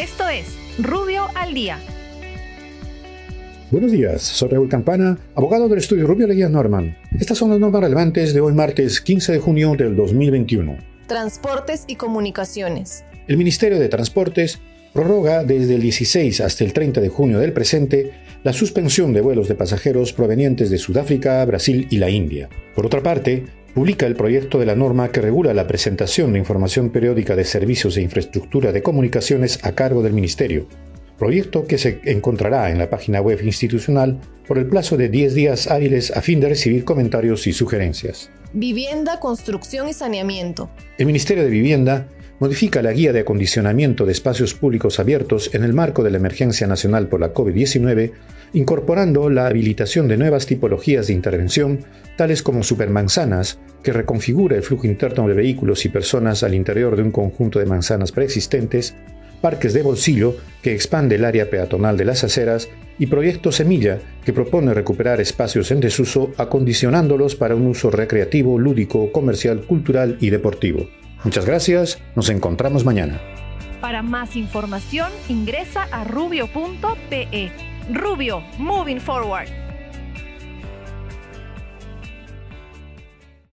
Esto es Rubio al Día. Buenos días, soy Raúl Campana, abogado del estudio Rubio Leguía Norman. Estas son las normas relevantes de hoy martes 15 de junio del 2021. Transportes y comunicaciones. El Ministerio de Transportes prorroga desde el 16 hasta el 30 de junio del presente la suspensión de vuelos de pasajeros provenientes de Sudáfrica, Brasil y la India. Por otra parte, publica el proyecto de la norma que regula la presentación de información periódica de servicios e infraestructura de comunicaciones a cargo del Ministerio, proyecto que se encontrará en la página web institucional por el plazo de 10 días hábiles a fin de recibir comentarios y sugerencias. Vivienda, construcción y saneamiento. El Ministerio de Vivienda modifica la guía de acondicionamiento de espacios públicos abiertos en el marco de la emergencia nacional por la COVID-19, incorporando la habilitación de nuevas tipologías de intervención, tales como supermanzanas, que reconfigura el flujo interno de vehículos y personas al interior de un conjunto de manzanas preexistentes, parques de bolsillo, que expande el área peatonal de las aceras, y Proyecto Semilla, que propone recuperar espacios en desuso acondicionándolos para un uso recreativo, lúdico, comercial, cultural y deportivo. Muchas gracias, nos encontramos mañana. Para más información ingresa a rubio.pe. Rubio, moving forward.